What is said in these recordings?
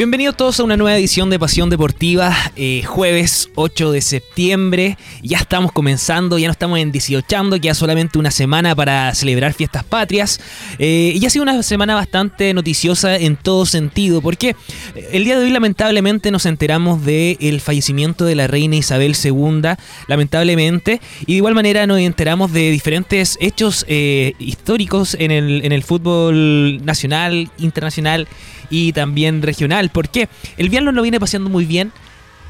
Bienvenidos todos a una nueva edición de Pasión Deportiva, eh, jueves 8 de septiembre. Ya estamos comenzando, ya no estamos en 18, queda solamente una semana para celebrar fiestas patrias. Eh, y ha sido una semana bastante noticiosa en todo sentido, porque el día de hoy lamentablemente nos enteramos del fallecimiento de la reina Isabel II, lamentablemente, y de igual manera nos enteramos de diferentes hechos eh, históricos en el, en el fútbol nacional, internacional y también regional. porque El viernes lo viene paseando muy bien.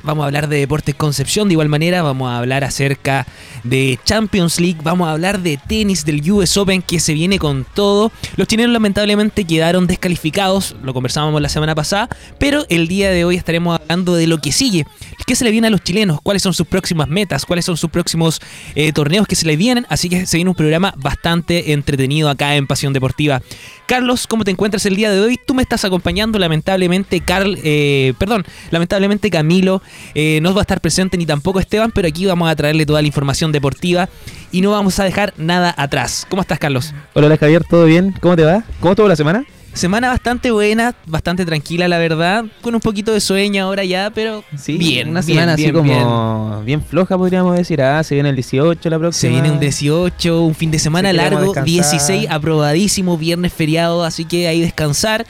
Vamos a hablar de Deportes Concepción de igual manera, vamos a hablar acerca de Champions League, vamos a hablar de tenis del US Open que se viene con todo. Los chilenos lamentablemente quedaron descalificados, lo conversábamos la semana pasada, pero el día de hoy estaremos hablando de lo que sigue, qué se le viene a los chilenos, cuáles son sus próximas metas, cuáles son sus próximos eh, torneos que se le vienen, así que se viene un programa bastante entretenido acá en Pasión Deportiva. Carlos, ¿cómo te encuentras el día de hoy? Tú me estás acompañando, lamentablemente, Carl, eh, perdón, lamentablemente Camilo eh, no va a estar presente ni tampoco Esteban, pero aquí vamos a traerle toda la información deportiva y no vamos a dejar nada atrás. ¿Cómo estás, Carlos? Hola, Javier, ¿todo bien? ¿Cómo te va? ¿Cómo estuvo la semana? Semana bastante buena, bastante tranquila, la verdad. Con un poquito de sueño ahora ya, pero sí, bien. Una semana así como bien. floja, podríamos decir. Ah, se viene el 18 la próxima. Se viene un 18, un fin de semana largo. 16, aprobadísimo, viernes feriado, así que ahí descansar.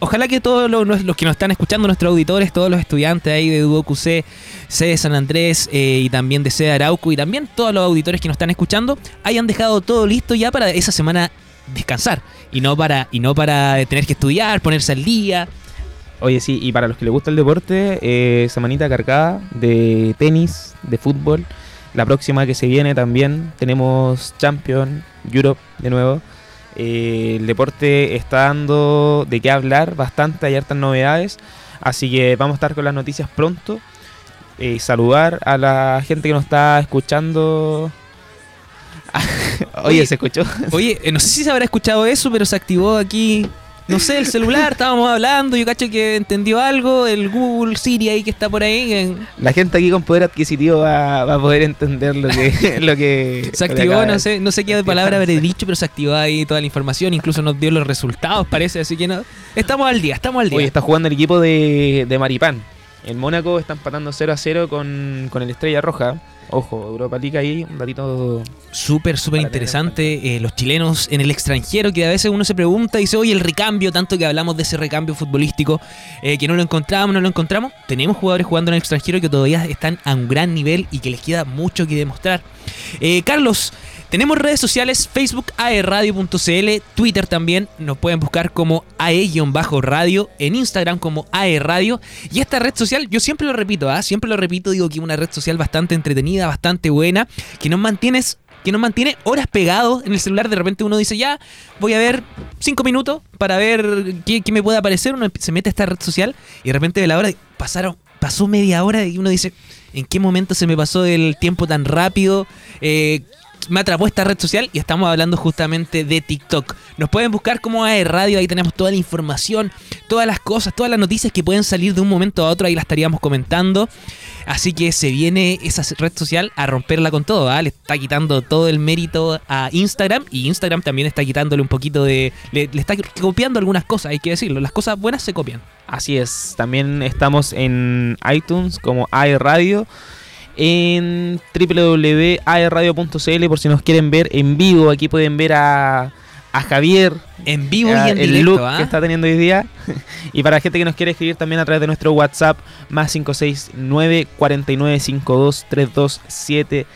Ojalá que todos los, que nos están escuchando, nuestros auditores, todos los estudiantes ahí de Duo QC, C de San Andrés eh, y también de C de Arauco y también todos los auditores que nos están escuchando, hayan dejado todo listo ya para esa semana descansar y no para y no para tener que estudiar, ponerse al día. Oye, sí, y para los que les gusta el deporte, eh, semanita cargada de tenis, de fútbol. La próxima que se viene también tenemos Champion Europe de nuevo. Eh, el deporte está dando de qué hablar bastante, hay hartas novedades. Así que vamos a estar con las noticias pronto. Eh, saludar a la gente que nos está escuchando oye, ¿se escuchó? Oye, eh, no sé si se habrá escuchado eso, pero se activó aquí. No sé, el celular, estábamos hablando, yo cacho que entendió algo, el Google Siri ahí que está por ahí. La gente aquí con poder adquisitivo va, a poder entender lo que... lo que se activó, no sé, no sé qué palabra habré dicho, pero se activó ahí toda la información, incluso nos dio los resultados, parece, así que no... Estamos al día, estamos al día. Oye, está jugando el equipo de, de Maripán. En Mónaco están empatando 0 a 0 con, con el Estrella Roja. Ojo, Europa League ahí, un ratito. Súper, súper interesante. Eh, los chilenos en el extranjero, que a veces uno se pregunta y dice, oye, el recambio, tanto que hablamos de ese recambio futbolístico, eh, que no lo encontramos, no lo encontramos. Tenemos jugadores jugando en el extranjero que todavía están a un gran nivel y que les queda mucho que demostrar. Eh, Carlos, tenemos redes sociales, Facebook aerradio.cl, Twitter también, nos pueden buscar como ae-radio, en Instagram como aerradio. Y esta red social, yo siempre lo repito, ¿ah? siempre lo repito, digo que es una red social bastante entretenida, bastante buena, que nos mantienes que nos mantiene horas pegados en el celular. De repente uno dice, ya, voy a ver cinco minutos para ver qué, me puede aparecer. Uno se mete a esta red social y de repente de la hora pasaron, pasó media hora y uno dice, ¿en qué momento se me pasó el tiempo tan rápido? Eh, me atrapó esta red social y estamos hablando justamente de TikTok. Nos pueden buscar como AE Radio, ahí tenemos toda la información, todas las cosas, todas las noticias que pueden salir de un momento a otro, ahí las estaríamos comentando. Así que se viene esa red social a romperla con todo, ¿ah? le está quitando todo el mérito a Instagram y Instagram también está quitándole un poquito de... Le, está copiando algunas cosas, hay que decirlo, las cosas buenas se copian. Así es, también estamos en iTunes como AE Radio en www.aerradio.cl por si nos quieren ver en vivo. Aquí pueden ver a, a Javier. En vivo y en el look ¿ah? que está teniendo hoy día. y para la gente que nos quiere escribir también a través de nuestro WhatsApp, más 569 4952 327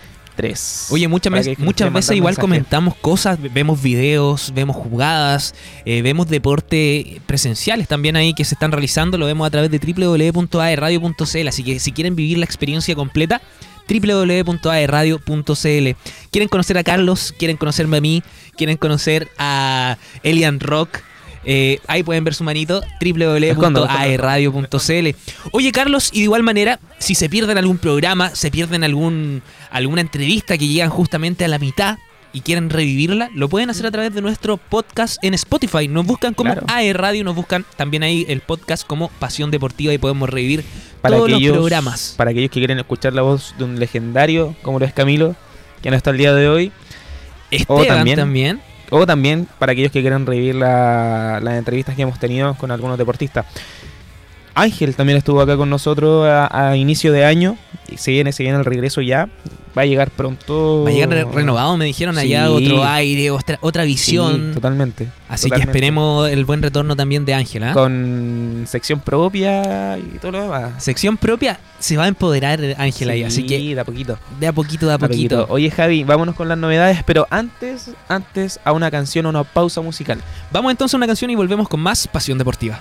Oye, muchas, veces, muchas veces igual comentamos cosas, vemos videos, vemos jugadas, eh, vemos deporte presenciales también ahí que se están realizando, lo vemos a través de www.aerradio.cl, así que si quieren vivir la experiencia completa, www.aerradio.cl. Quieren conocer a Carlos, quieren conocerme a mí, quieren conocer a Elian Rock, eh, ahí pueden ver su manito, www.aerradio.cl. Oye, Carlos, y de igual manera, si se pierden algún programa, se pierden algún, alguna entrevista que llegan justamente a la mitad y quieren revivirla, lo pueden hacer a través de nuestro podcast en Spotify. Nos buscan como claro. Radio, nos buscan también ahí el podcast como Pasión Deportiva y podemos revivir todos los programas. Para aquellos que quieren escuchar la voz de un legendario como lo es Camilo, que no está el día de hoy. Esteban también o también para aquellos que quieran revivir las entrevistas que hemos tenido con algunos deportistas. Ángel también estuvo acá con nosotros a, inicio de año. Se viene, se viene el regreso ya va a llegar pronto. Va a llegar renovado, me dijeron allá, otro aire, otra, otra visión. Totalmente. Así que esperemos el buen retorno también de Ángela. ¿eh? Con sección propia y todo lo demás. Sección propia se va a empoderar Ángela ahí, así que. de a poquito. De a poquito, de a poquito. poquito. Oye, Javi, vámonos con las novedades, pero antes, antes a una canción, a una pausa musical. Vamos entonces a una canción y volvemos con más Pasión Deportiva.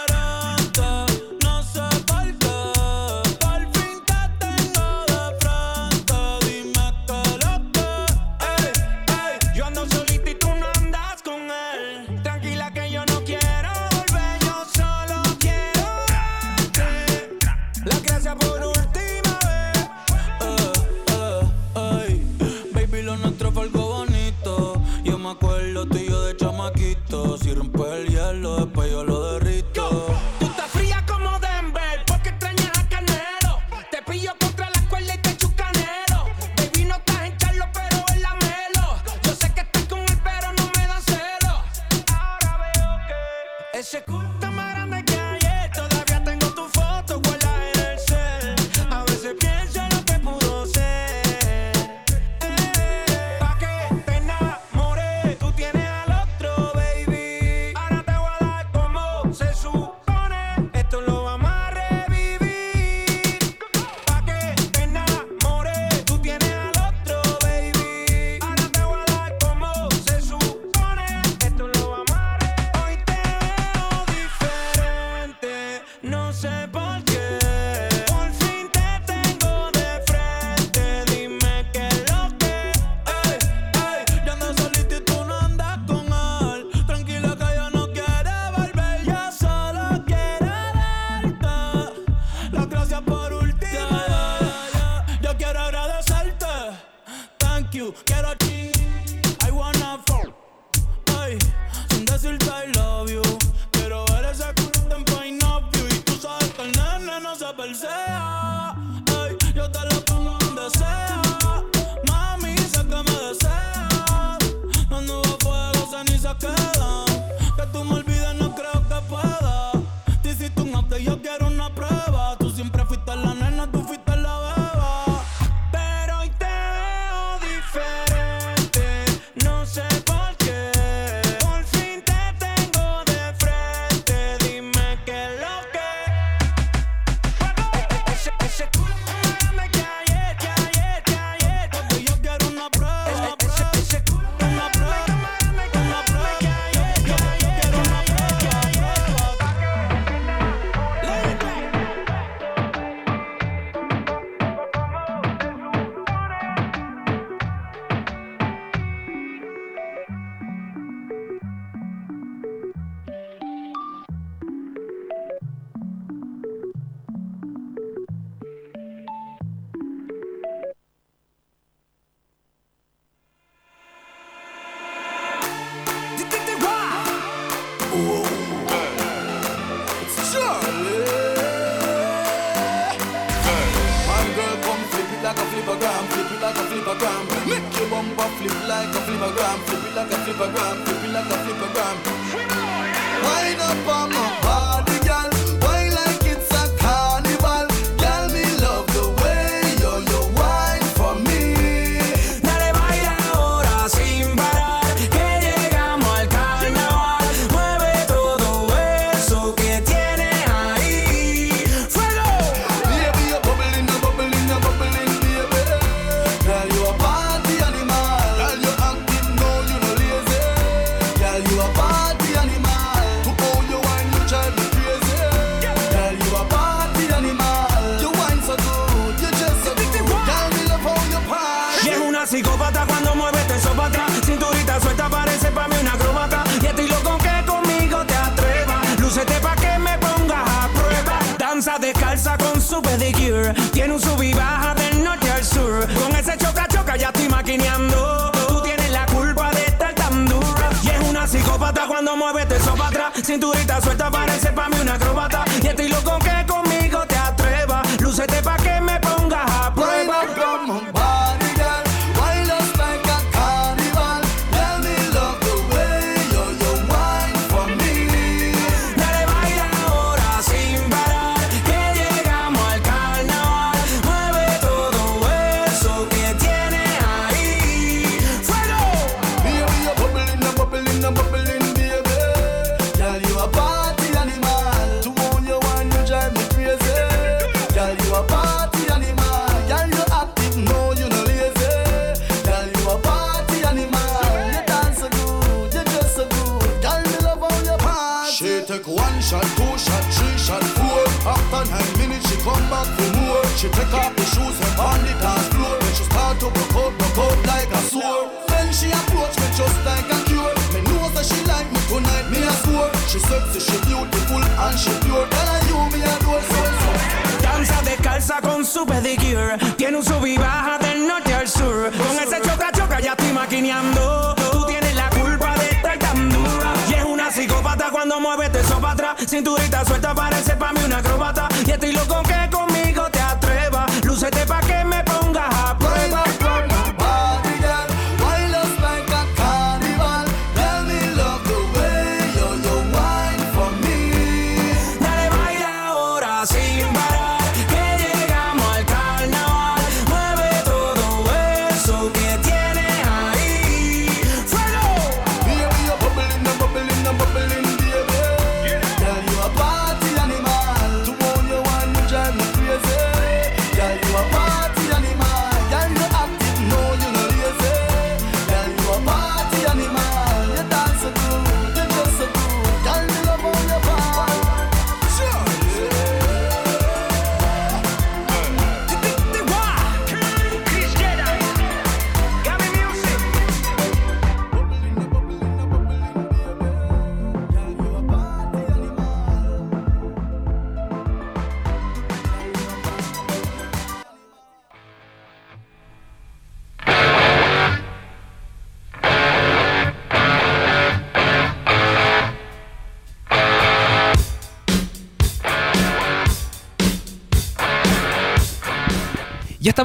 Cinturita suelta parece pa' mí una acróbata.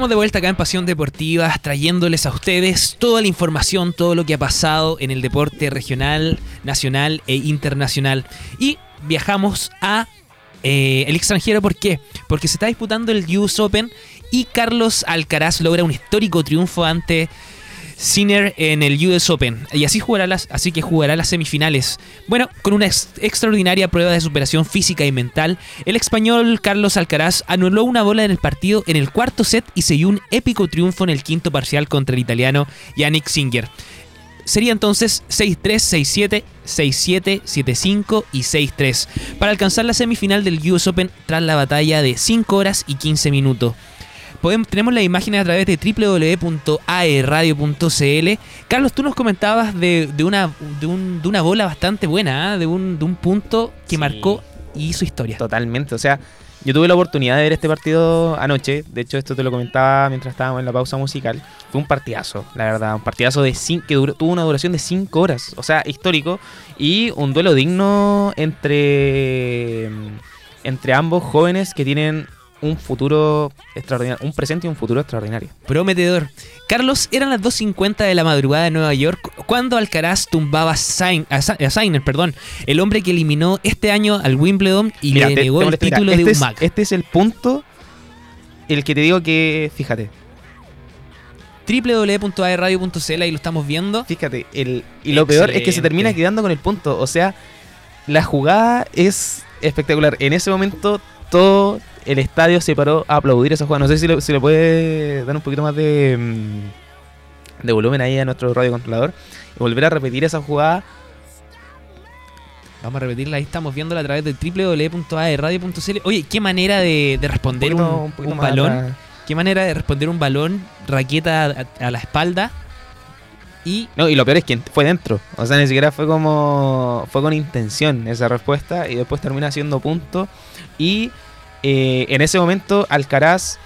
De vuelta acá en Pasión Deportiva, trayéndoles a ustedes toda la información, todo lo que ha pasado en el deporte regional, nacional e internacional. Y viajamos a eh, el extranjero, ¿por qué? Porque se está disputando el US Open y Carlos Alcaraz logra un histórico triunfo ante Sinner en el US Open. Y así jugará las, así que jugará las semifinales. Bueno, con una ex- extraordinaria prueba de superación física y mental, el español Carlos Alcaraz anuló una bola en el partido en el cuarto set y se un épico triunfo en el quinto parcial contra el italiano Yannick Singer. Sería entonces 6-3, 6-7, 6-7, 7-5 y 6-3 para alcanzar la semifinal del US Open tras la batalla de 5 horas y 15 minutos. Podemos, tenemos las imágenes a través de www.aerradio.cl. Carlos, tú nos comentabas de, de una, de, un- de una bola bastante buena, ¿ah? de, un, de un punto que Sí. marcó y hizo historia. Totalmente, o sea, yo tuve la oportunidad de ver este partido anoche, de hecho esto te lo comentaba mientras estábamos en la pausa musical, fue un partidazo, la verdad, un partidazo de cin- que duró- tuvo una duración de 5 horas, o sea, histórico, y un duelo digno entre, entre ambos jóvenes que tienen un futuro extraordinario, un presente y un futuro extraordinario. Prometedor. Carlos, eran las 2.50 de la madrugada de Nueva York cuando Alcaraz tumbaba a, Sain- a Sa- a Sainer, perdón, el hombre que eliminó este año al Wimbledon y Mira, le te- negó te el título este de es, un Mac. Este es el punto, el que te digo que, fíjate, www.aerradio.cl ahí lo estamos viendo. Fíjate, el, y lo peor es que se termina quedando con el punto. O sea, la jugada es espectacular. En ese momento, todo el estadio se paró a aplaudir esa jugada. No sé si le, si le puede dar un poquito más de, mm, de volumen ahí a nuestro radiocontrolador. Y volver a repetir esa jugada. Vamos a repetirla, ahí estamos viéndola a través de www.aerradio.cl. Oye, qué manera de, de responder un, poquito- balón. Qué manera de responder un balón, raqueta a, a la espalda. Y No, y lo peor es que fue dentro. O sea, ni siquiera fue como. Fue con intención esa respuesta. Y después termina siendo punto. Y eh, en ese momento, Alcaraz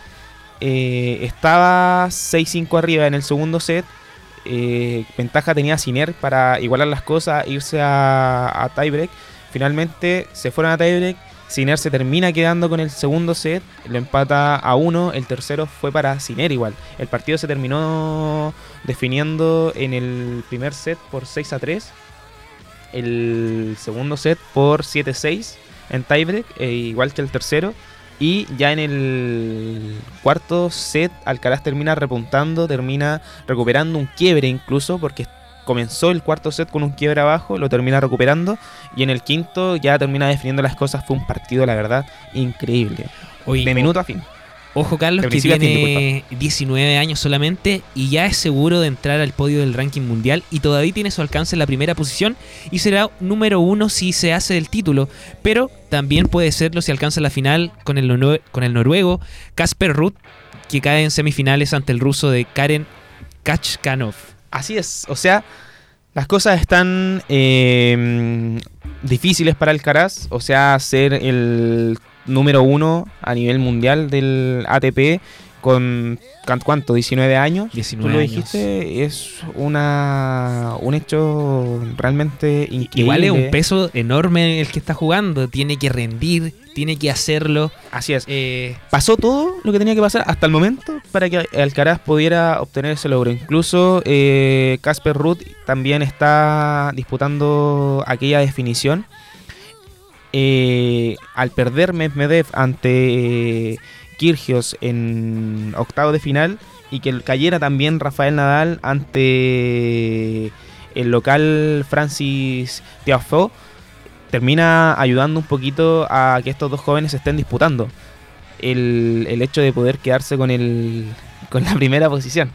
eh, estaba 6-5 arriba en el segundo set. Eh, ventaja tenía Siner para igualar las cosas, irse a, a tiebreak. Finalmente se fueron a tiebreak. Sinner se termina quedando con el segundo set, lo empata a uno, el tercero fue para Sinner igual. El partido se terminó definiendo en el primer set por 6 a 3, el segundo set por 7-6 en tiebreak, eh, igual que el tercero. Y ya en el cuarto set, Alcaraz termina repuntando, termina recuperando un quiebre incluso, porque comenzó el cuarto set con un quiebre abajo, lo termina recuperando. Y en el quinto ya termina definiendo las cosas. Fue un partido, la verdad, increíble. Oye, de minuto a fin. Ojo Carlos, que fin, tiene 19 años solamente y ya es seguro de entrar al podio del ranking mundial y todavía tiene su alcance en la primera posición y será número uno si se hace el título, pero también puede serlo si alcanza la final con el, con el noruego Kasper Ruth, que cae en semifinales ante el ruso de Karen Kachkanov. Así es, o sea, las cosas están eh, difíciles para Alcaraz, o sea, ser el número uno a nivel mundial del ATP con ¿cuán- ¿cuánto? 19 años. 19 Tú lo años. dijiste, es una un hecho realmente increíble. Igual es un peso enorme el que está jugando, tiene que rendir, tiene que hacerlo. Así es. eh, Pasó todo lo que tenía que pasar hasta el momento para que Alcaraz pudiera obtener ese logro. Incluso eh, Casper Ruth también está disputando aquella definición. Eh, al perder Medvedev ante Kirgios en octavo de final y que cayera también Rafael Nadal ante el local Francis Tiafoe, termina ayudando un poquito a que estos dos jóvenes estén disputando el, el hecho de poder quedarse con el con la primera posición.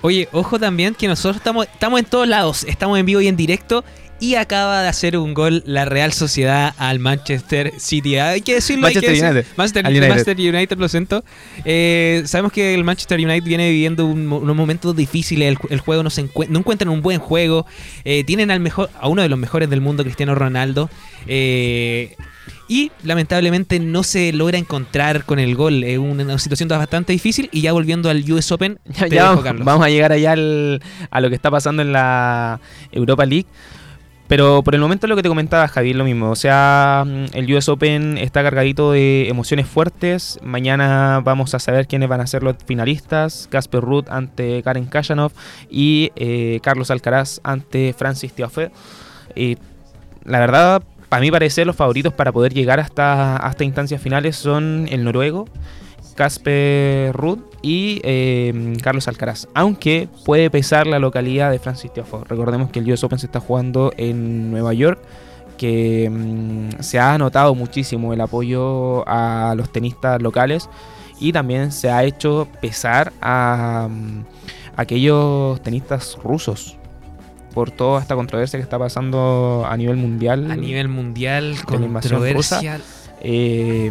Oye, ojo también que nosotros estamos, estamos en todos lados, estamos en vivo y en directo. Y acaba de hacer un gol la Real Sociedad al Manchester City. Hay que decirlo, hay que Manchester decirlo. United. Manchester United. Manchester United, lo siento. Eh, sabemos que el Manchester United viene viviendo un unos momentos difíciles. El, el juego no, se no encuentran un buen juego. Eh, tienen al mejor, a uno de los mejores del mundo, Cristiano Ronaldo. Eh, y lamentablemente no se logra encontrar con el gol. Es una, situación bastante difícil. Y ya volviendo al US Open, Ya, te ya dejo, vamos, vamos a llegar allá al- a lo que está pasando en la Europa League. Pero por el momento lo que te comentaba Javier, lo mismo. O sea, mm, el US Open está cargadito de emociones fuertes. Mañana vamos a saber quiénes van a ser los finalistas. Casper Ruth ante Karen Kashanov y eh, Carlos Alcaraz ante Francis Tiafoe. Y la verdad, para mi parecer, los favoritos para poder llegar hasta, hasta instancias finales son el noruego, Casper Ruud y eh, Carlos Alcaraz. Aunque puede pesar la localidad de Francis Tiafoe. Recordemos que el US Open se está jugando en Nueva York. Que mm, se ha notado muchísimo el apoyo a los tenistas locales. Y también se ha hecho pesar a mm, aquellos tenistas rusos. Por toda esta controversia que está pasando a nivel mundial. A nivel mundial, controversia. Eh,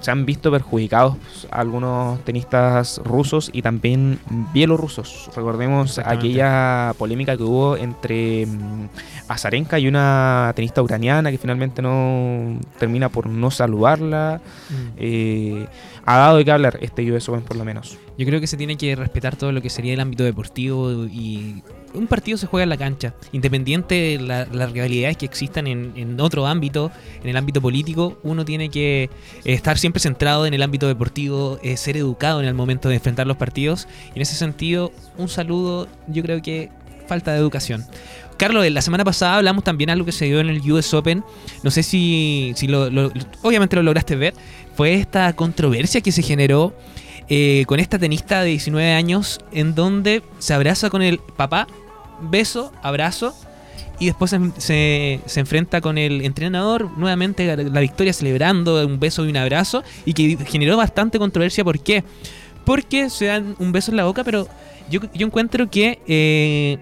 se han visto perjudicados algunos tenistas rusos y también bielorrusos. Recordemos aquella polémica que hubo entre mm, Azarenka y una tenista ucraniana que finalmente no termina por no saludarla. Mm. Eh, ha dado de qué hablar este US Open por lo menos. Yo creo que se tiene que respetar todo lo que sería el ámbito deportivo y un partido se juega en la cancha, independiente de la- las rivalidades que existan en, en otro ámbito, en el ámbito político, uno tiene que eh, estar siempre centrado en el ámbito deportivo, eh, ser educado en el momento de enfrentar los partidos y en ese sentido, un saludo, yo creo que falta de educación. Carlos, la semana pasada hablamos también algo que se dio en el US Open. No sé si, si lo, obviamente lo lograste ver. Fue esta controversia que se generó eh, con esta tenista de 19 años en donde se abraza con el papá, beso, abrazo, y después se, se- enfrenta con el entrenador, nuevamente la, la victoria celebrando un beso y un abrazo, y que generó bastante controversia. ¿Por qué? Porque se dan un beso en la boca, pero yo, yo encuentro que... eh,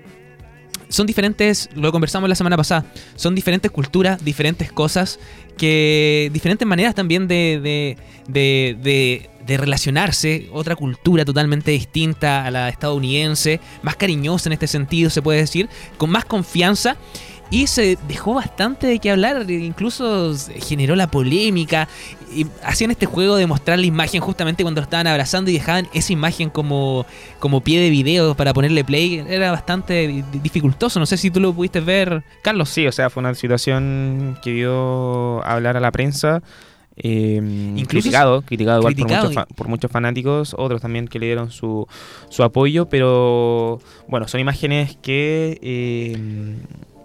son diferentes, lo conversamos la semana pasada, son diferentes culturas, diferentes cosas, que diferentes maneras también de, de, de, de- de relacionarse, otra cultura totalmente distinta a la estadounidense, más cariñosa en este sentido, se puede decir, con más confianza. Y se dejó bastante de qué hablar, incluso generó la polémica. Y hacían este juego de mostrar la imagen justamente cuando lo estaban abrazando y dejaban esa imagen como, como pie de video para ponerle play. Era bastante dificultoso. No sé si tú lo pudiste ver, Carlos. Sí, o sea, fue una situación que dio a hablar a la prensa. Eh, criticado, criticado, igual por, muchos por, muchos fanáticos, otros también que le dieron su, su apoyo, pero bueno, son imágenes que eh,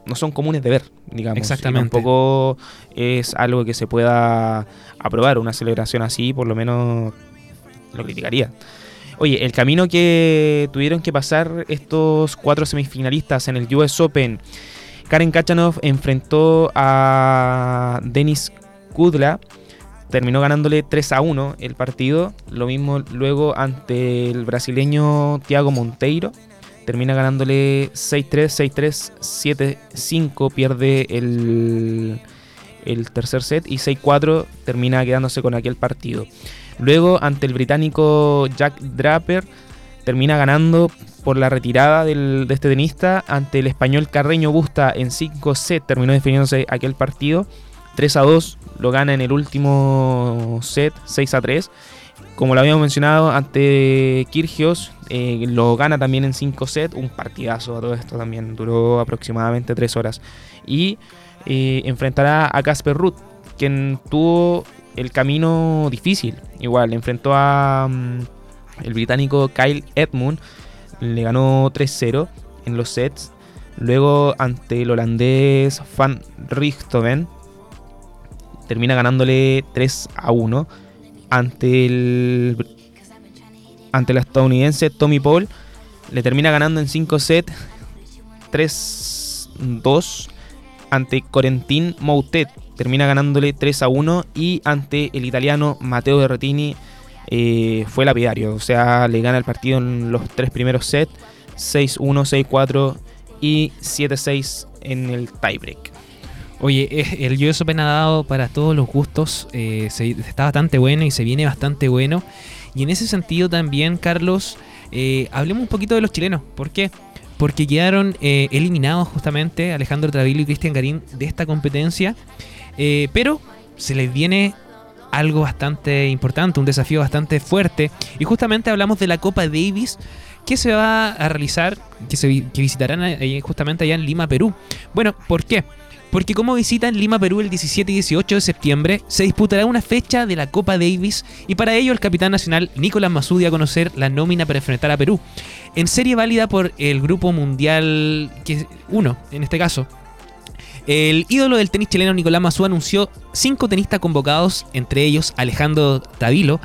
no son comunes de ver, digamos. Exactamente. tampoco es algo que se pueda aprobar. Una celebración así, por lo menos, lo criticaría. Oye, el camino que tuvieron que pasar estos cuatro semifinalistas en el US Open. Karen Kachanov enfrentó a Denis Kudla. Terminó ganándole 3 a 1 el partido. Lo mismo luego ante el brasileño Thiago Monteiro termina ganándole 6-3, 6-3, 7-5, pierde el, el tercer set y 6-4 termina quedándose con aquel partido. Luego ante el británico Jack Draper termina ganando por la retirada del, de este tenista ante el español Carreño Busta en 5 set terminó definiéndose aquel partido 3 a 2 lo gana en el último set 6 a 3 como lo habíamos mencionado ante Kirgios, eh, lo gana también en 5 sets, un partidazo a todo esto también, duró aproximadamente 3 horas. Y eh, enfrentará a Casper Ruth, quien tuvo el camino difícil. Igual, enfrentó a mm, el británico Kyle Edmund, le ganó 3-0 en los sets. Luego ante el holandés Van Richthofen, termina ganándole 3 a 1 ante el, ante el estadounidense Tommy Paul. Le termina ganando en 5 sets 3-2 ante Corentin Moutet. Termina ganándole 3 a 1 y ante el italiano Matteo Berrettini eh, fue lapidario. O sea, le gana el partido en los tres primeros sets 6-1, 6-4 y 7-6 en el tiebreak. Oye, el US Open ha dado para todos los gustos, eh, está bastante bueno y se viene bastante bueno. Y en ese sentido también, Carlos, eh, hablemos un poquito de los chilenos. ¿Por qué? Porque quedaron eh, eliminados justamente Alejandro Travilo y Cristian Garín de esta competencia. pero se les viene algo bastante importante, un desafío bastante fuerte. Y justamente hablamos de la Copa Davis que se va a realizar, que, se, que visitarán justamente allá en Lima, Perú. Bueno, ¿por qué? Porque como visitan Lima, Perú el 17 y 18 de septiembre, se disputará una fecha de la Copa Davis y para ello el capitán nacional Nicolás Masudi a conocer la nómina para enfrentar a Perú. En serie válida por el Grupo Mundial 1, en este caso. El ídolo del tenis chileno Nicolás Masú anunció cinco tenistas convocados, entre ellos Alejandro Tavilo,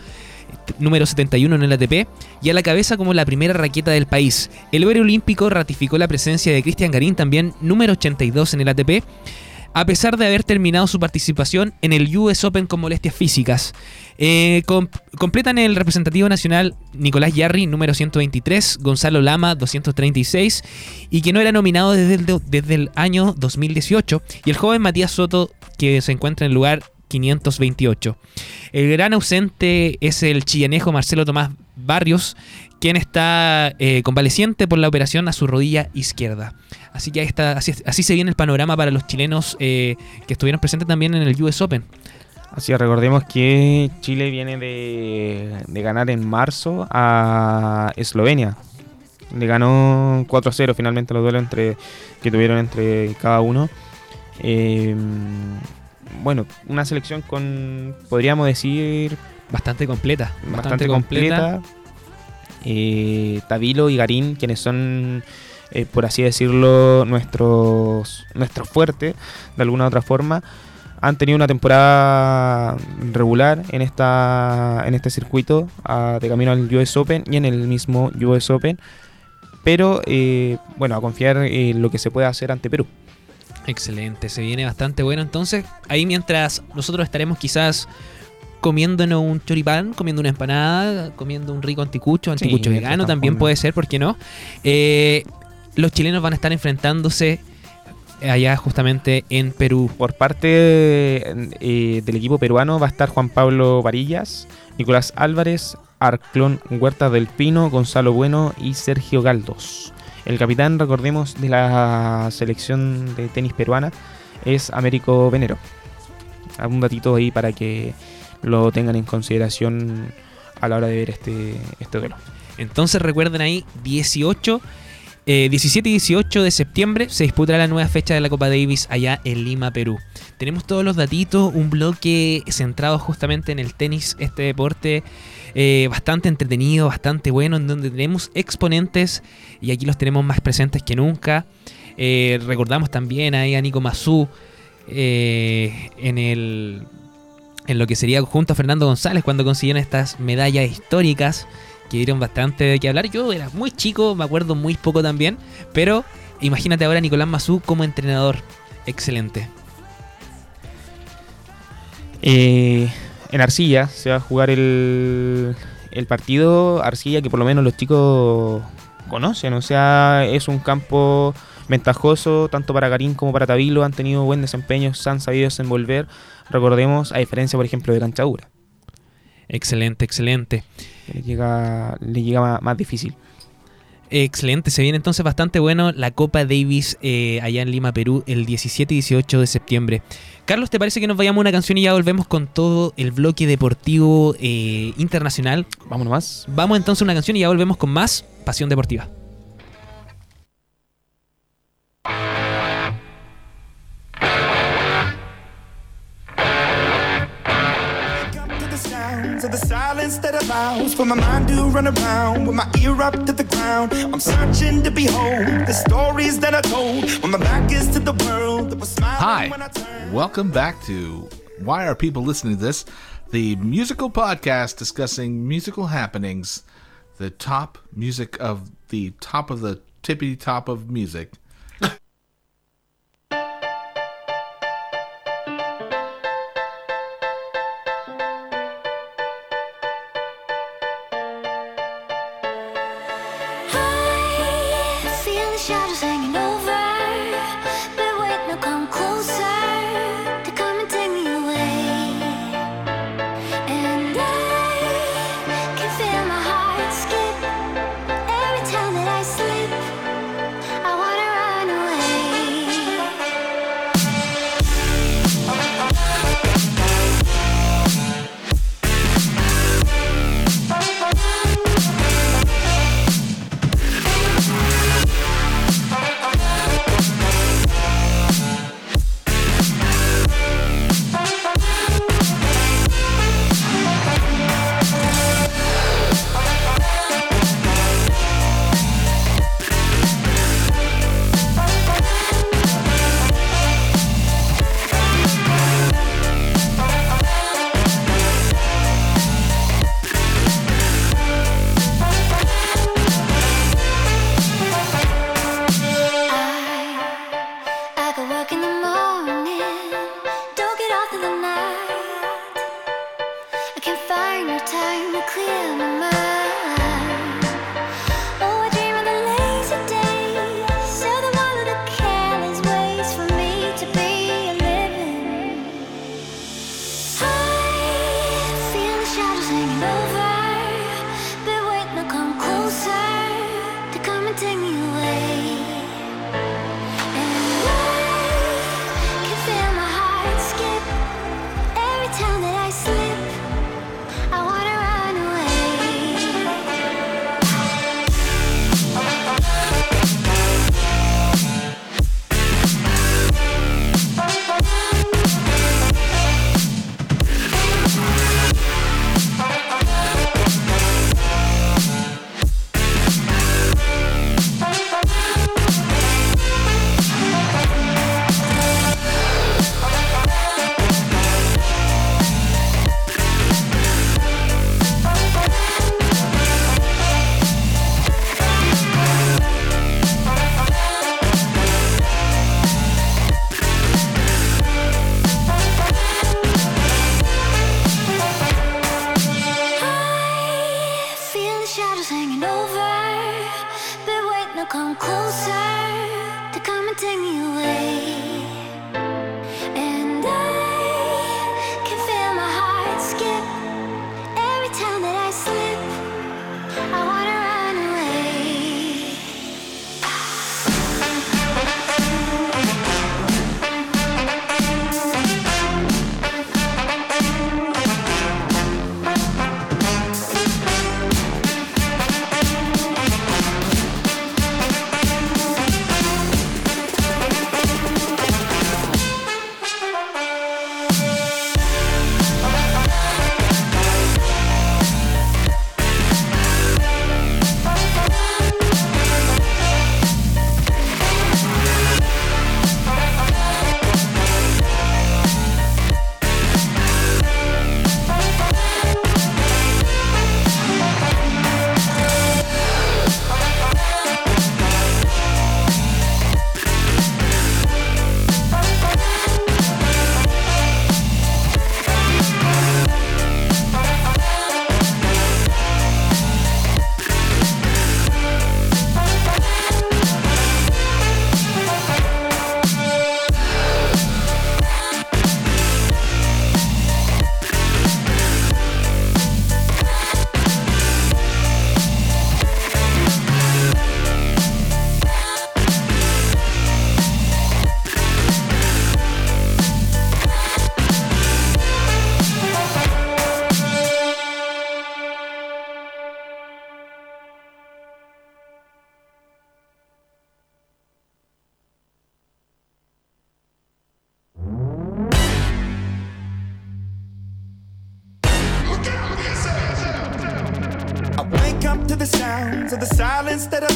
número 71 en el ATP, y a la cabeza como la primera raqueta del país. El héroe olímpico ratificó la presencia de Cristian Garín, también número 82 en el ATP, a pesar de haber terminado su participación en el US Open con molestias físicas. Eh, completan el representativo nacional Nicolás Yarri, número 123, Gonzalo Lama, 236, y que no era nominado desde el, desde el año 2018, y el joven Matías Soto, que se encuentra en el lugar 528. El gran ausente es el chillanejo Marcelo Tomás Barrios, quien está eh, convaleciente por la operación a su rodilla izquierda. Así que ahí está, así, se viene el panorama para los chilenos eh, que estuvieron presentes también en el US Open. Así recordemos que Chile viene de, ganar en marzo a Eslovenia. Le ganó 4-0 finalmente los duelos que tuvieron entre cada uno. Eh, bueno, una selección con, podríamos decir... Bastante completa. Bastante, completa. Eh, Tabilo y Garín, quienes son, eh, por así decirlo, nuestros, nuestros fuertes, de alguna u otra forma, han tenido una temporada regular en esta en este circuito de camino al US Open y en el mismo US Open pero eh, bueno a confiar en lo que se puede hacer ante Perú Excelente, se viene bastante bueno. Entonces, ahí mientras nosotros estaremos quizás comiéndonos un choripán, comiendo una empanada, comiendo un rico anticucho, anticucho vegano también puede ser, ¿por qué no? Eh, los chilenos van a estar enfrentándose allá justamente en Perú. Por parte eh, del equipo peruano va a estar Juan Pablo Varillas, Nicolás Álvarez, Arclón Huerta del Pino, Gonzalo Bueno y Sergio Galdos. El capitán, recordemos, de la selección de tenis peruana es Américo Venero. Un datito ahí para que lo tengan en consideración a la hora de ver este, este duelo. Entonces recuerden ahí, 18, eh, 17 y 18 de septiembre se disputará la nueva fecha de la Copa Davis allá en Lima, Perú. Tenemos todos los datitos, un bloque centrado justamente en el tenis, este deporte eh, bastante entretenido, bastante bueno, en donde tenemos exponentes y aquí los tenemos más presentes que nunca. Eh, recordamos también ahí a Nico Mazú eh, en el en lo que sería junto a Fernando González cuando consiguieron estas medallas históricas que dieron bastante de qué hablar. Yo era muy chico, me acuerdo muy poco también, pero imagínate ahora a Nicolás Mazú como entrenador. Excelente. Eh, en Arcilla se va a jugar el, el partido. Arcilla que por lo menos los chicos conocen, o sea, es un campo ventajoso tanto para Garín como para Tabilo. Han tenido buen desempeño, se han sabido desenvolver. Recordemos, a diferencia, por ejemplo, de Canchadura. Excelente, excelente. Le llega, le llega más, más difícil. Excelente, se viene entonces bastante bueno la Copa Davis eh, allá en Lima, Perú, el 17 y 18 de septiembre. Carlos, ¿te parece que nos vayamos a una canción y ya volvemos con todo el bloque deportivo eh, internacional? Vámonos más. Vamos entonces a una canción y ya volvemos con más Pasión Deportiva. That allows for my mind to run around with my ear up to the ground. I'm searching to behold the stories that I told when my back is to the world that was smiling Hi, when I turned. welcome back to Why Are People Listening to This? The musical podcast discussing musical happenings, the top music of the top of the tippy top of music.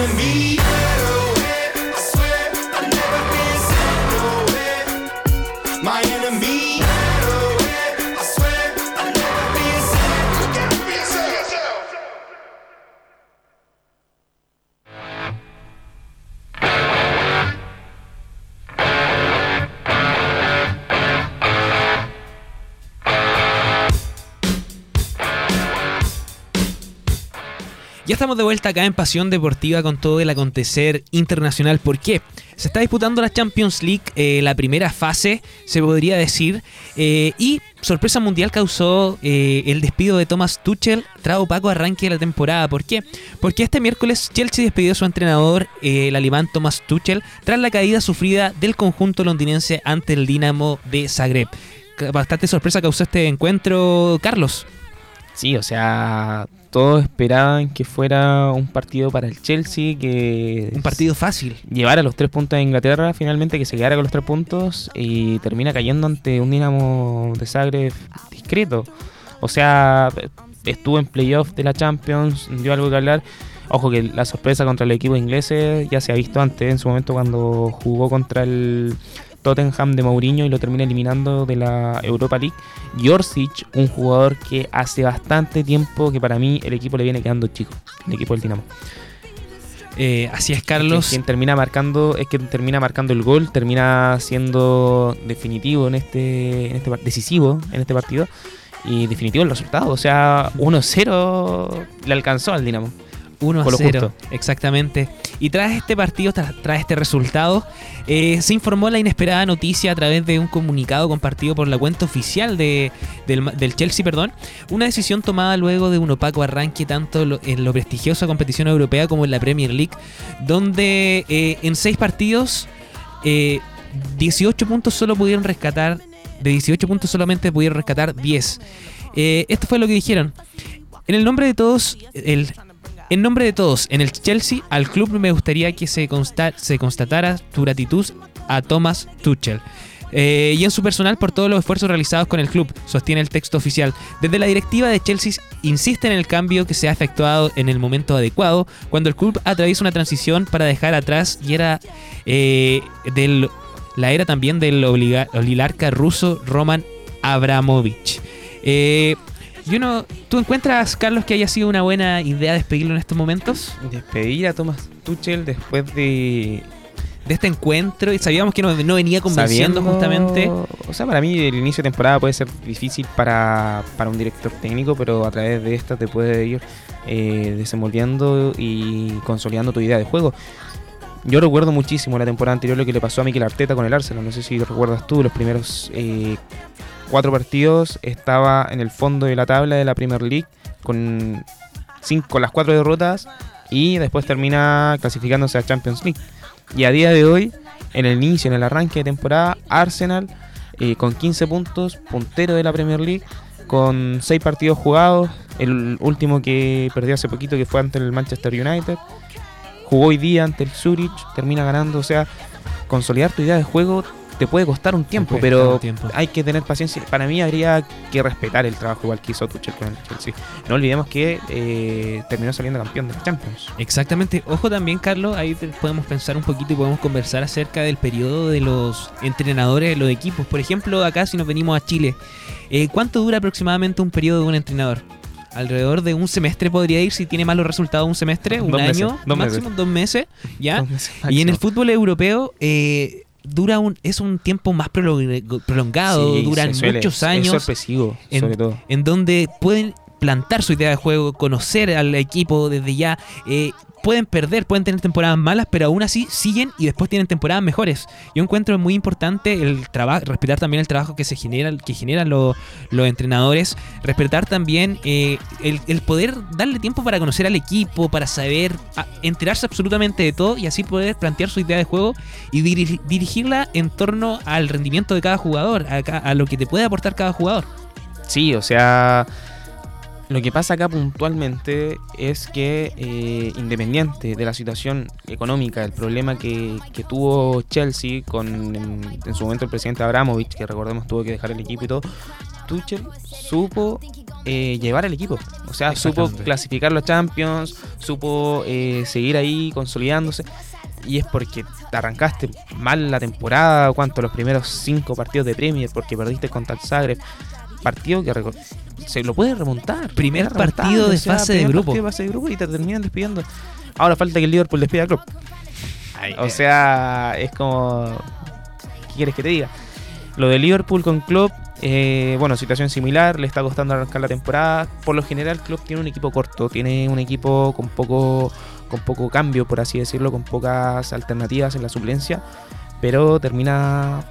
Enemy. Ya estamos de vuelta acá en Pasión Deportiva con todo el acontecer internacional. ¿Por qué? Se está disputando la Champions League, eh, la primera fase, se podría decir. eh, y sorpresa mundial causó eh, el despido de Thomas Tuchel tras opaco arranque de la temporada. ¿Por qué? Porque este miércoles Chelsea despidió a su entrenador, el alemán Thomas Tuchel, tras la caída sufrida del conjunto londinense ante el Dinamo de Zagreb. Bastante sorpresa causó este encuentro, Carlos. Sí, o sea, todos esperaban que fuera un partido para el Chelsea, que Un partido fácil. llevara los tres puntos a Inglaterra, finalmente que se quedara con los tres puntos y termina cayendo ante un Dinamo de Zagreb discreto. O sea, estuvo en playoff de la Champions, dio algo que hablar. Ojo que la sorpresa contra el equipo inglés ya se ha visto antes, en su momento cuando jugó contra el Tottenham de Mourinho y lo termina eliminando de la Europa League. Jorsic, un jugador que hace bastante tiempo que para mí el equipo le viene quedando chico, el equipo del Dinamo. Eh, así es, Quien, Carlos. quien termina marcando es que termina marcando el gol, termina siendo definitivo en este, en este decisivo en este partido y definitivo el resultado. O sea, 1-0 le alcanzó al Dinamo. 1 a Con lo 0, exactamente. Y tras este partido, tras, tras este resultado, eh, se informó la inesperada noticia a través de un comunicado compartido por la cuenta oficial de, del, del Chelsea, perdón, una decisión tomada luego de un opaco arranque tanto lo- en la prestigiosa competición europea como en la Premier League, donde eh, en seis partidos, eh, 18 puntos solo pudieron rescatar, de 18 puntos solamente pudieron rescatar 10. Eh, esto fue lo que dijeron. En el nombre de todos, el, en nombre de todos, en el Chelsea, al club me gustaría que se, consta- se constatara tu gratitud a Thomas Tuchel. eh, y en su personal por todos los esfuerzos realizados con el club, sostiene el texto oficial. Desde la directiva de Chelsea insisten en el cambio que se ha efectuado en el momento adecuado, cuando el club atraviesa una transición para dejar atrás y era eh, la era también del oligarca ruso Roman Abramovich. Eh, yo no, ¿Tú encuentras, Carlos, que haya sido una buena idea despedirlo en estos momentos? Despedir a Thomas Tuchel después de De este encuentro, y sabíamos que no, no venía convenciendo sabiendo- justamente. O sea, para mí el inicio de temporada puede ser difícil para, para un director técnico, pero a través de esta te puede ir eh, desenvolviendo y consolidando tu idea de juego. Yo recuerdo muchísimo la temporada anterior lo que le pasó a Mikel Arteta con el Arsenal. No sé si recuerdas tú, los primeros eh, cuatro partidos estaba en el fondo de la tabla de la Premier League con, cinco, con las cuatro derrotas y después termina clasificándose a Champions League. Y a día de hoy, en el inicio, en el arranque de temporada, Arsenal eh, con 15 puntos, puntero de la Premier League, con 6 partidos jugados, el último que perdió hace poquito que fue ante el Manchester United, jugó hoy día ante el Zurich, termina ganando, o sea, consolidar tu idea de juego te puede costar un tiempo, pero un tiempo. hay que tener paciencia. Para mí habría que respetar el trabajo igual que hizo Tuchel con el Chelsea. No olvidemos que eh, terminó saliendo campeón de la Champions. Exactamente. Ojo también, Carlos, ahí podemos pensar un poquito y podemos conversar acerca del periodo de los entrenadores de los equipos. Por ejemplo, acá si nos venimos a Chile, eh, ¿cuánto dura aproximadamente un periodo de un entrenador? Alrededor de un semestre podría ir si tiene malos resultados un semestre, un Dos meses, año, dos máximo meses. dos meses, ¿ya? Dos meses Y en el fútbol europeo eh, dura un es un tiempo más prolong- prolongado, Sí, duran suele- muchos Es años sorpresivo, en- sobre todo. en donde pueden plantar su idea de juego, conocer al equipo desde ya. eh, pueden perder, pueden tener temporadas malas, pero aún así siguen y después tienen temporadas mejores. Yo encuentro muy importante el trabajo, respetar también el trabajo que se genera, que generan los, entrenadores, respetar también eh, el, poder darle tiempo para conocer al equipo, para saber, enterarse absolutamente de todo y así poder plantear su idea de juego y diri- dirigirla en torno al rendimiento de cada jugador, a lo que te puede aportar cada jugador. Sí, o sea, lo que pasa acá puntualmente es que eh, independiente de la situación económica, el problema que, que tuvo Chelsea con en, en su momento el presidente Abramovich, que recordemos tuvo que dejar el equipo y todo, Tuchel supo eh, llevar el equipo. O sea, supo clasificar los Champions, supo eh, seguir ahí consolidándose. Y es porque te arrancaste mal la temporada, cuánto, los primeros cinco partidos de Premier, porque perdiste contra el Zagreb. Partido que se lo puede remontar. Primer partido de fase de primer grupo. partido de fase de grupo y te terminan despidiendo. Ahora falta que el Liverpool despida a Klopp. O sea, es como. ¿Qué quieres que te diga? Lo de Liverpool con Klopp, eh, bueno, situación similar, le está costando arrancar la temporada. Por lo general, Klopp tiene un equipo corto, tiene un equipo con poco, con poco cambio, por así decirlo, con pocas alternativas en la suplencia, pero termina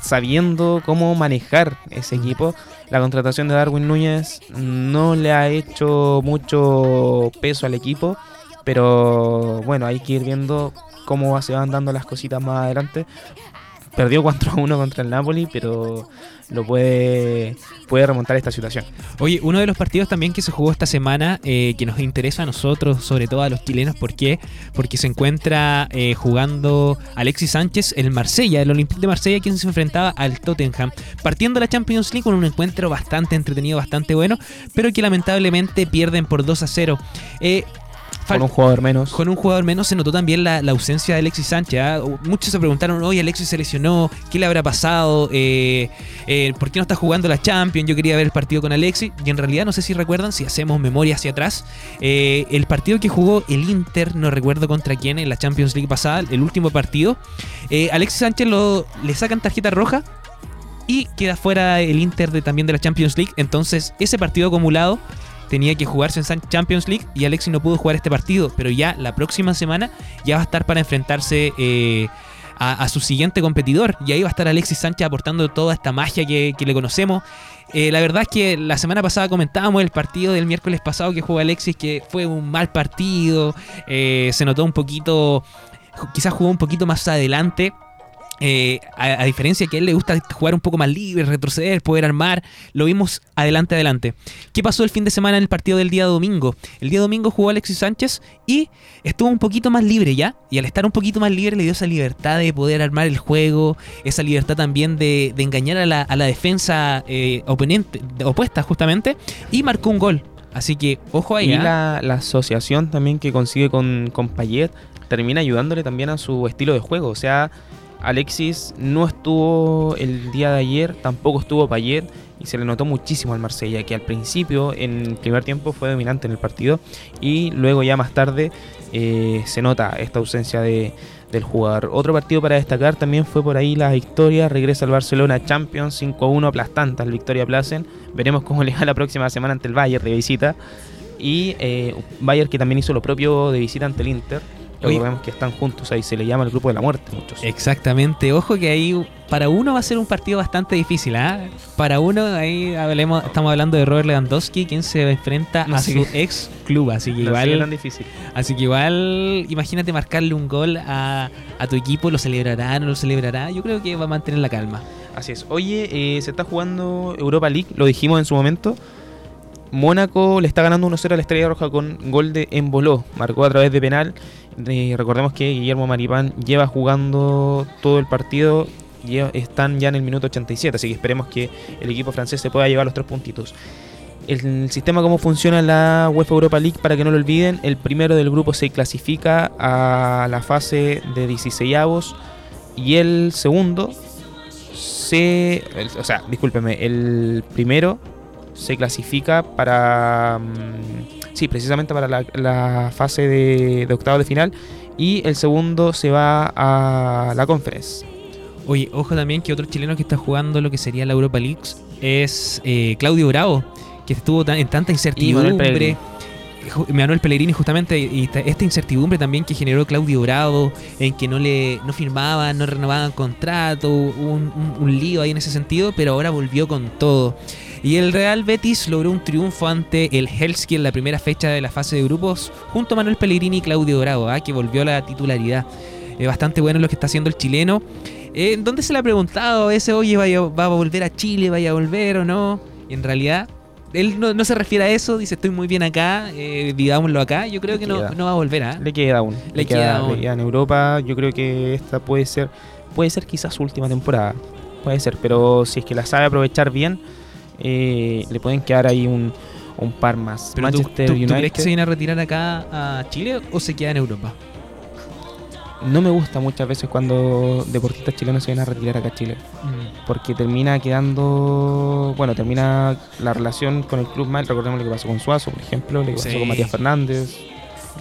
sabiendo cómo manejar ese equipo. La contratación de Darwin Núñez no le ha hecho mucho peso al equipo, pero bueno, hay que ir viendo cómo se van dando las cositas más adelante. Perdió 4 a 1 contra el Napoli, pero lo puede, puede remontar esta situación. Oye, uno de los partidos también que se jugó esta semana, eh, que nos interesa a nosotros, sobre todo a los chilenos, ¿por qué? Porque se encuentra eh, jugando Alexis Sánchez, el Marsella, el Olympique de Marsella, quien se enfrentaba al Tottenham. Partiendo la Champions League con un encuentro bastante entretenido, bastante bueno, pero que lamentablemente pierden por 2 a 0. Eh, Con un jugador menos. con un jugador menos se notó también la, la ausencia de Alexis Sánchez. ¿ah? Muchos se preguntaron, oye, Alexis se lesionó, ¿qué le habrá pasado? Eh, eh, ¿Por qué no está jugando la Champions? Yo quería ver el partido con Alexis. Y en realidad, no sé si recuerdan, si hacemos memoria hacia atrás, eh, el partido que jugó el Inter, no recuerdo contra quién, en la Champions League pasada, el último partido, Alexis Sánchez lo, le sacan tarjeta roja y queda fuera el Inter de, también de la Champions League. Entonces, ese partido acumulado tenía que jugarse en Champions League y Alexis no pudo jugar este partido, pero ya la próxima semana ya va a estar para enfrentarse eh, a, a su siguiente competidor y ahí va a estar Alexis Sánchez aportando toda esta magia que, que le conocemos. Eh, la verdad es que la semana pasada comentábamos el partido del miércoles pasado que jugó Alexis, que fue un mal partido, eh, se notó un poquito, quizás jugó un poquito más adelante. Eh, a, a diferencia que a él le gusta jugar un poco más libre, retroceder, poder armar, lo vimos adelante, adelante. ¿Qué pasó el fin de semana en el partido del día domingo? El día domingo jugó Alexis Sánchez y estuvo un poquito más libre ya, y al estar un poquito más libre le dio esa libertad de poder armar el juego, esa libertad también de, de engañar a la, a la defensa eh, oponente, opuesta justamente, y marcó un gol. Así que, ojo ahí. Y ¿ah? la, la asociación también que consigue con, con Payet termina ayudándole también a su estilo de juego. O sea, Alexis no estuvo el día de ayer, tampoco estuvo Payet y se le notó muchísimo al Marsella, que al principio, en el primer tiempo, fue dominante en el partido y luego ya más tarde eh, se nota esta ausencia de, del jugador. Otro partido para destacar también fue por ahí la victoria, regresa el Barcelona Champions 5-1 aplastante al Victoria Placen. Veremos cómo le va la próxima semana ante el Bayern de visita. Y eh, Bayern que también hizo lo propio de visita ante el Inter. Recordemos que están juntos ahí, se le llama el grupo de la muerte muchos. Exactamente, ojo que ahí para uno va a ser un partido bastante difícil, ¿ah? Para uno, ahí hablemos, estamos hablando de Robert Lewandowski, quien se enfrenta No a su ex club, así que No tan igual, difícil. así que igual, imagínate marcarle un gol a, a tu equipo, lo celebrará, no lo celebrará, yo creo que va a mantener la calma. Así es. Oye, eh, se está jugando Europa League, lo dijimos en su momento. Mónaco le está ganando 1-0 a la Estrella Roja con gol de Emboló. Marcó a través de penal. Eh, recordemos que Guillermo Maripán lleva jugando todo el partido. Lleva- están ya en el minuto 87, así que esperemos que el equipo francés se pueda llevar los tres puntitos. El sistema cómo funciona la UEFA Europa League, para que no lo olviden, el primero del grupo se clasifica a la fase de 16avos y el segundo se... o sea, discúlpeme, el primero se clasifica para... mm, sí, precisamente para la, la fase de, de octavo de final y el segundo se va a la conference. Oye, ojo también que otro chileno que está jugando lo que sería la Europa League es eh, Claudio Bravo, que estuvo tan- en tanta incertidumbre. Manuel Pellegrini justamente y esta- incertidumbre también que generó Claudio Bravo en que no le no firmaban, no renovaban contrato, un, un- lío ahí en ese sentido, pero ahora volvió con todo. Y el Real Betis logró un triunfo ante el Helsinki en la primera fecha de la fase de grupos junto a Manuel Pellegrini y Claudio Bravo, ¿ah? que volvió a la titularidad. Bastante bueno lo que está haciendo el chileno. Eh, ¿Dónde se le ha preguntado ese, oye, va a volver a Chile, vaya a volver o no? Y en realidad, él no, no se refiere a eso, dice, estoy muy bien acá, eh, vivámoslo acá. Yo creo Le que no, no va a volver, ¿ah? Le queda aún. Le queda aún. le queda en Europa. Yo creo que esta puede ser, puede ser quizás su última temporada. Puede ser, pero si es que la sabe aprovechar bien, eh, le pueden quedar ahí un, un par más. Pero tú, Manchester tú- tú United. crees que se viene a retirar acá a Chile o se queda en Europa? No me gusta muchas veces cuando deportistas chilenos se vienen a retirar acá a Chile. Porque termina quedando. Bueno, termina la relación con el club mal. Recordemos lo que pasó con Suazo, por ejemplo, lo que pasó Sí. con Matías Fernández,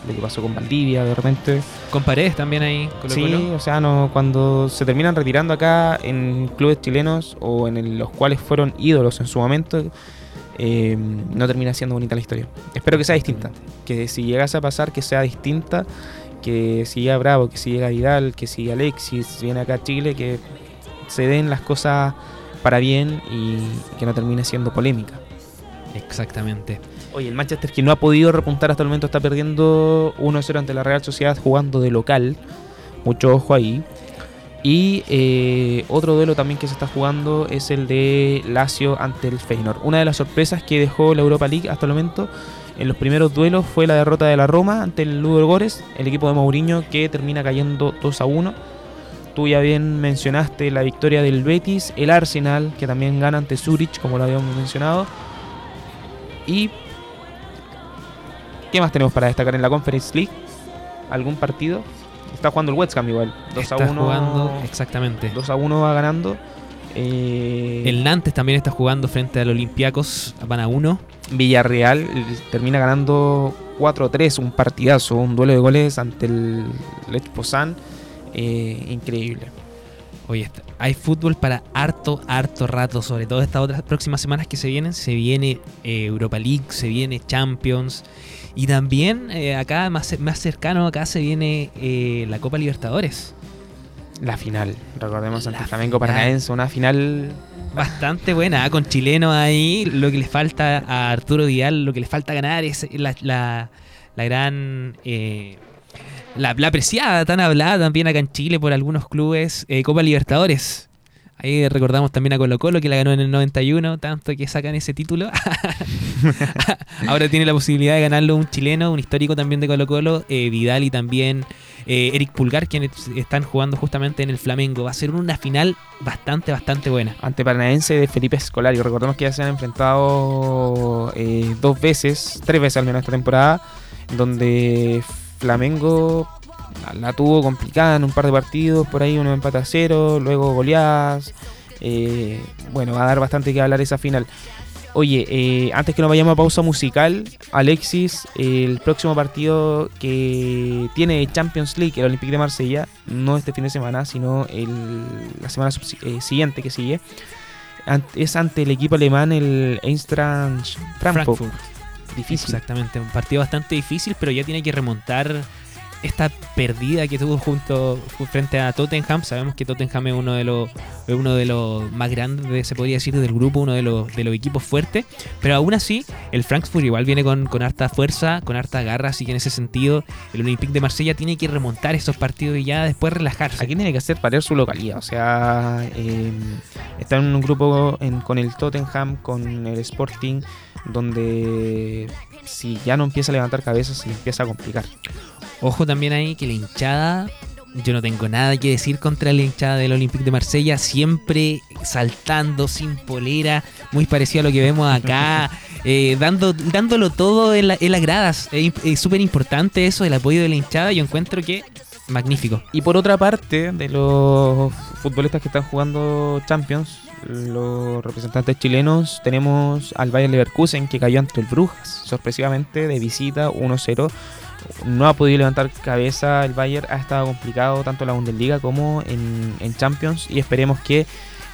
lo que pasó con Valdivia de repente. Con Paredes también ahí. Colo Sí, Colo. o sea, no, cuando se terminan retirando acá en clubes chilenos o en el- los cuales fueron ídolos en su momento, eh, no termina siendo bonita la historia. Espero que sea distinta. Que si llegase a pasar, que sea distinta. Que si llega Bravo, que si llega Vidal, que si Alexis viene acá a Chile, que se den las cosas para bien y que no termine siendo polémica. Exactamente. Oye, el Manchester que no ha podido repuntar hasta el momento está perdiendo 1-0 ante la Real Sociedad jugando de local. Mucho ojo ahí. Y eh, otro duelo también que se está jugando es el de Lazio ante el Feyenoord. Una de las sorpresas que dejó la Europa League hasta el momento en los primeros duelos fue la derrota de la Roma ante el Ludo Gores, el equipo de Mourinho que termina cayendo 2 a 1. Tú ya bien mencionaste la victoria del Betis, el Arsenal que también gana ante Zurich, como lo habíamos mencionado. Y ¿Qué más tenemos para destacar en la Conference League? ¿Algún partido? Está jugando el West Ham igual. 2 está a 1. jugando, exactamente. 2 a 1 va ganando. Eh, El Nantes también está jugando frente al Olympiacos, van a uno. Villarreal eh, termina ganando 4-3, un partidazo, un duelo de goles ante el Lech Poznan. Eh, increíble. Oye, hay fútbol para harto, harto rato, sobre todo estas otras próximas semanas que se vienen. Se viene eh, Europa League, se viene Champions. Y también acá, más, más cercano, acá se viene la Copa Libertadores. La final, recordemos ante Flamengo. Paranaense, una final Bastante buena, ¿ah? con chilenos ahí. Lo que le falta a Arturo Vidal, lo que le falta ganar es la, la- la gran. eh, la, la apreciada, tan hablada también acá en Chile por algunos clubes, eh, Copa Libertadores. Ahí recordamos también a Colo Colo que la ganó en el 91, tanto que sacan ese título. Ahora tiene la posibilidad de ganarlo un chileno, un histórico también de Colo Colo, eh, Vidal y también eh, Eric Pulgar, quienes están jugando justamente en el Flamengo. Va a ser una final bastante, bastante buena. ante Paranaense de Felipe Escolari. Recordemos que ya se han enfrentado eh, dos veces, tres veces al menos esta temporada, donde Flamengo la, la tuvo complicada en un par de partidos, por ahí uno empate a cero, luego goleadas. Eh, bueno, va a dar bastante que hablar esa final. Oye, eh, antes que nos vayamos a pausa musical, Alexis, el próximo partido que tiene Champions League, el Olympique de Marsella, no este fin de semana, sino el- la semana eh, siguiente que sigue, es ante el equipo alemán, el Eintracht Frankfurt. Frankfurt. Difícil. Exactamente, un partido bastante difícil, pero ya tiene que remontar esta perdida que tuvo junto ju- frente a Tottenham. Sabemos que Tottenham es uno de los uno de los más grandes, de- se podría decir, del grupo, uno de los, de los equipos fuertes. Pero aún así, el Frankfurt igual viene con, con harta fuerza, con harta garra, así que en ese sentido, el Olympique de Marsella tiene que remontar esos partidos y ya después relajarse. Aquí tiene que hacer valer su localidad. O sea, eh, está en un grupo con el Tottenham, con el Sporting, donde si ya no empieza a levantar cabezas, se empieza a complicar. Ojo también ahí que la hinchada, yo no tengo nada que decir contra la hinchada del Olympique de Marsella, siempre saltando, sin polera, muy parecido a lo que vemos acá, eh, dando, dándolo todo en, la- en las gradas. Es súper importante eso, el apoyo de la hinchada, yo encuentro que magnífico. Y por otra parte, de los futbolistas que están jugando Champions, los representantes chilenos, tenemos al Bayern Leverkusen que cayó ante el Brujas, sorpresivamente de visita 1-0. No ha podido levantar cabeza el Bayern, ha estado complicado tanto en la Bundesliga como en, en Champions y esperemos que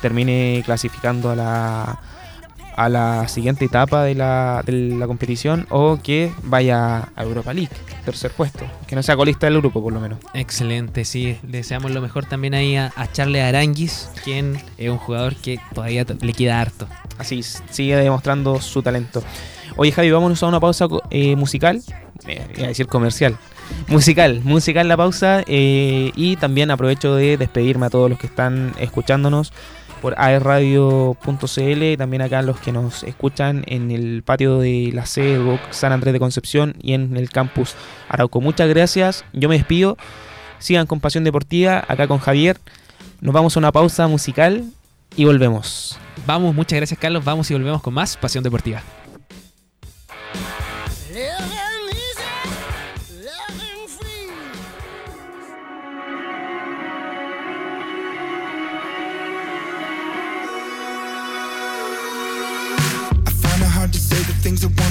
termine clasificando a la, a la siguiente etapa de la, de la competición o que vaya a Europa League, tercer puesto, que no sea colista del grupo por lo menos. Excelente, sí. Deseamos lo mejor también ahí a, a Charles Aranguis, quien es un jugador que todavía le queda harto. Así sigue demostrando su talento. Oye Javi, vámonos a una pausa eh, musical, iba a decir comercial. Musical, musical la pausa eh, y también aprovecho de despedirme a todos los que están escuchándonos por aerradio.cl y también acá los que nos escuchan en el patio de la sede de San Andrés de Concepción y en el campus Arauco. Muchas gracias, yo me despido, sigan con Pasión Deportiva acá con Javier, nos vamos a una pausa musical y volvemos. Vamos, muchas gracias Carlos, vamos y volvemos con más Pasión Deportiva.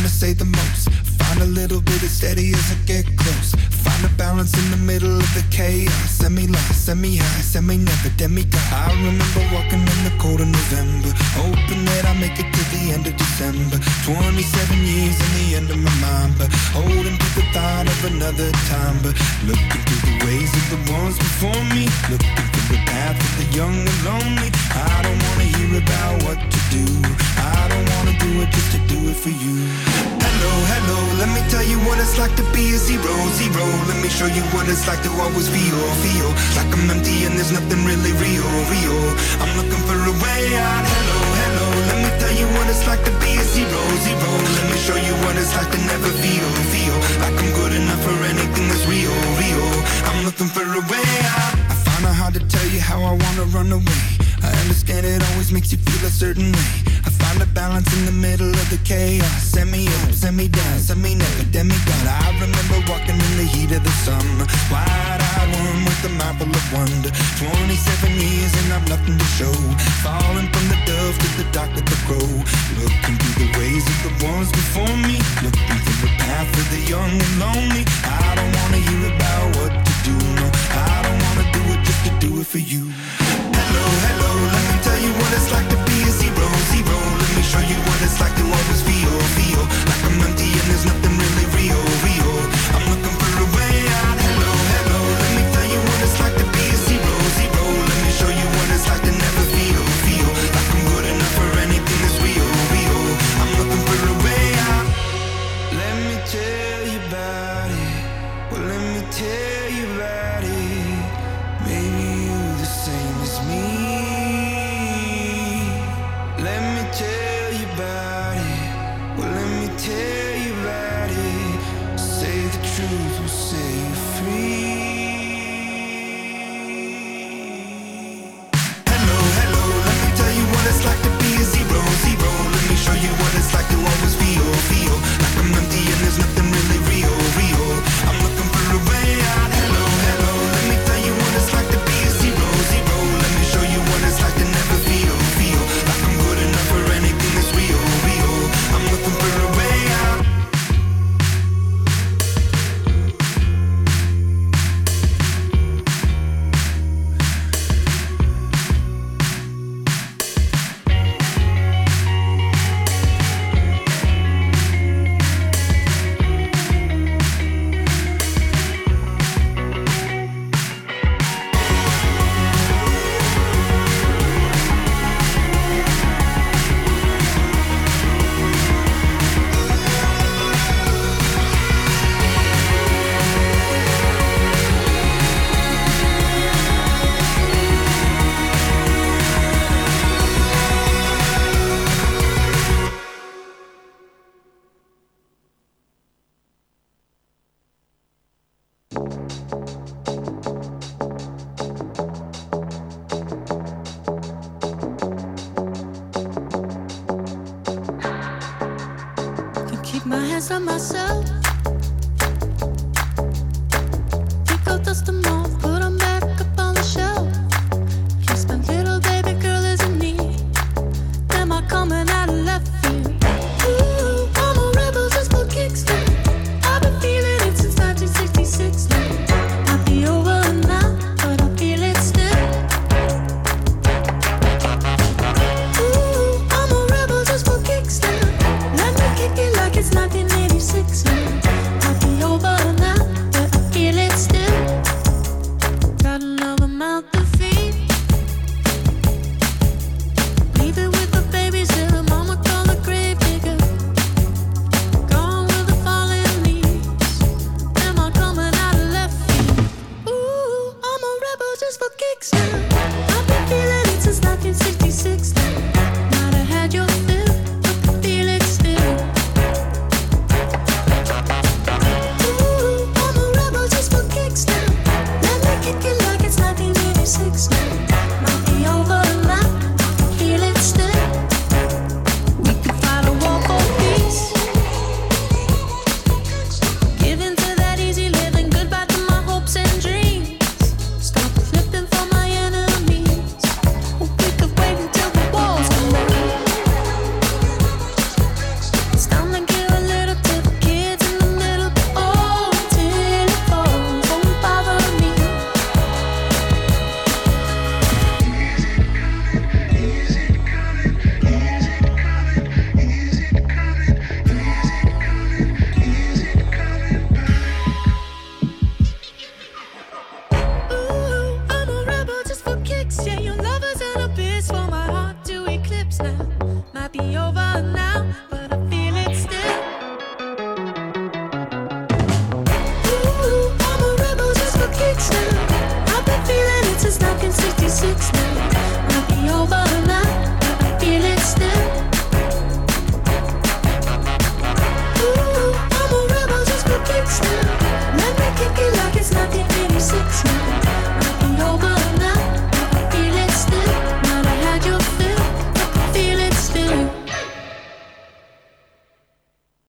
Wanna say the most. Find a little bit of steady as I get close. Find a balance in the middle of the chaos. Semi lost, semi high, semi never demigod. I remember walking in the cold of November, hoping that I make it to the end of December. 27 years in the end of my mind, but holding to the thought of another time. But looking through the ways of the ones before me, looking through the path of the young and lonely. I don't wanna hear about what to do. I don't wanna do it just to do it for you. Hello, hello, let me tell you what it's like to be a zero, zero. Let me show you what it's like to always feel, feel like I'm empty and there's nothing really real, real. I'm looking for a way out. Hello, hello, let me tell you what it's like to be a zero, zero. Let me show you what it's like to never feel, feel like I'm good enough for anything that's real, real. I'm looking for a way out. I find it hard to tell you how I wanna run away. Understand it always makes you feel a certain way. I find a balance in the middle of the chaos. Send me up, send me down, send me never demigod. I remember walking in the heat of the summer. Wide-eyed one with the marble of wonder. 27 years and I've nothing to show. Falling from the dove to the dark of the crow. Looking through the ways of the ones before me. Looking through the path of the young and lonely. I don't wanna hear about what to do. No, I don't wanna do it just to do it for you it's like to always feel, feel like I'm empty and there's nothing really real, real.